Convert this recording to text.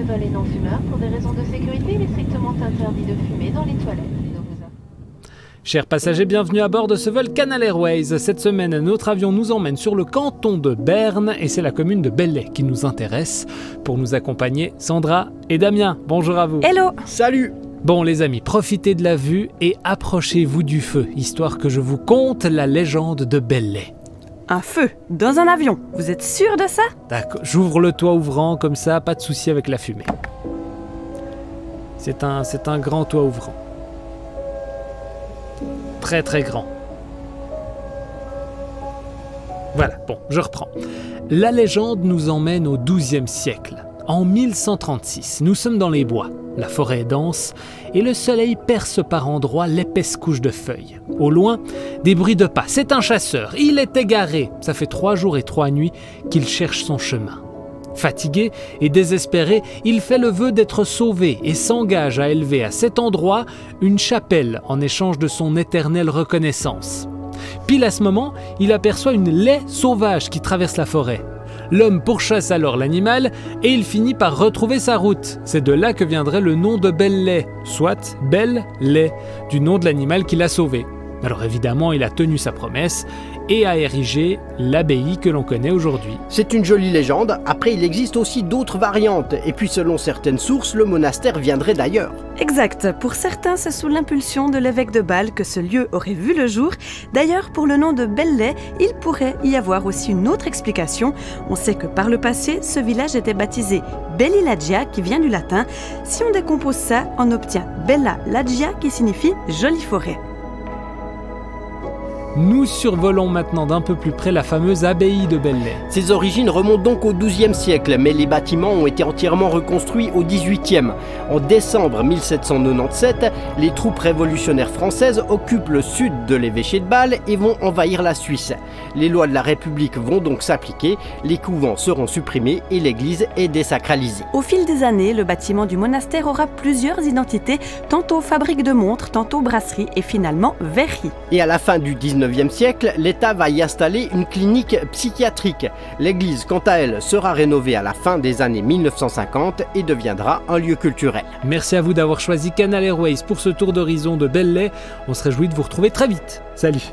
ce vol est non fumeur. Pour des raisons de sécurité, il est strictement interdit de fumer dans les toilettes. Chers passagers, bienvenue à bord de ce vol Canal Airways. Cette semaine, notre avion nous emmène sur le canton de Berne et c'est la commune de Belley qui nous intéresse. Pour nous accompagner, Sandra et Damien. Bonjour à vous. Hello Salut Bon les amis, profitez de la vue et approchez-vous du feu, histoire que je vous conte la légende de Belley. Un feu dans un avion. Vous êtes sûr de ça? D'accord, j'ouvre le toit ouvrant comme ça, pas de souci avec la fumée. C'est un, grand toit ouvrant. Très très grand. Voilà, bon, je reprends. La légende nous emmène au XIIe siècle. En 1136, nous sommes dans les bois. La forêt est dense et le soleil perce par endroits l'épaisse couche de feuilles. Au loin, des bruits de pas. C'est un chasseur. Il est égaré. Ça fait trois jours et trois nuits qu'il cherche son chemin. Fatigué et désespéré, il fait le vœu d'être sauvé et s'engage à élever à cet endroit une chapelle en échange de son éternelle reconnaissance. Pile à ce moment, il aperçoit une laie sauvage qui traverse la forêt. L'homme pourchasse alors l'animal et il finit par retrouver sa route. C'est de là que viendrait le nom de Belle Lait, soit Belle Lait, du nom de l'animal qu'il a sauvé. Alors évidemment, il a tenu sa promesse et a érigé l'abbaye que l'on connaît aujourd'hui. C'est une jolie légende, après il existe aussi d'autres variantes, et puis selon certaines sources, le monastère viendrait d'ailleurs. Exact. Pour certains, c'est sous l'impulsion de l'évêque de Bâle que ce lieu aurait vu le jour. D'ailleurs, pour le nom de Belley, il pourrait y avoir aussi une autre explication. On sait que par le passé, ce village était baptisé Bellilagia, qui vient du latin. Si on décompose ça, on obtient Bella Lagia, qui signifie jolie forêt. Nous survolons maintenant d'un peu plus près la fameuse abbaye de Belley. Ses origines remontent donc au XIIe siècle, mais les bâtiments ont été entièrement reconstruits au XVIIIe. En décembre 1797, les troupes révolutionnaires françaises occupent le sud de l'évêché de Bâle et vont envahir la Suisse. Les lois de la République vont donc s'appliquer, les couvents seront supprimés et l'église est désacralisée. Au fil des années, le bâtiment du monastère aura plusieurs identités, tantôt fabrique de montres, tantôt brasserie et finalement verrerie. Et à la fin du 19e siècle, l'État va y installer une clinique psychiatrique. L'église, quant à elle, sera rénovée à la fin des années 1950 et deviendra un lieu culturel. Merci à vous d'avoir choisi Canal Airways pour ce tour d'horizon de Belley. On se réjouit de vous retrouver très vite. Salut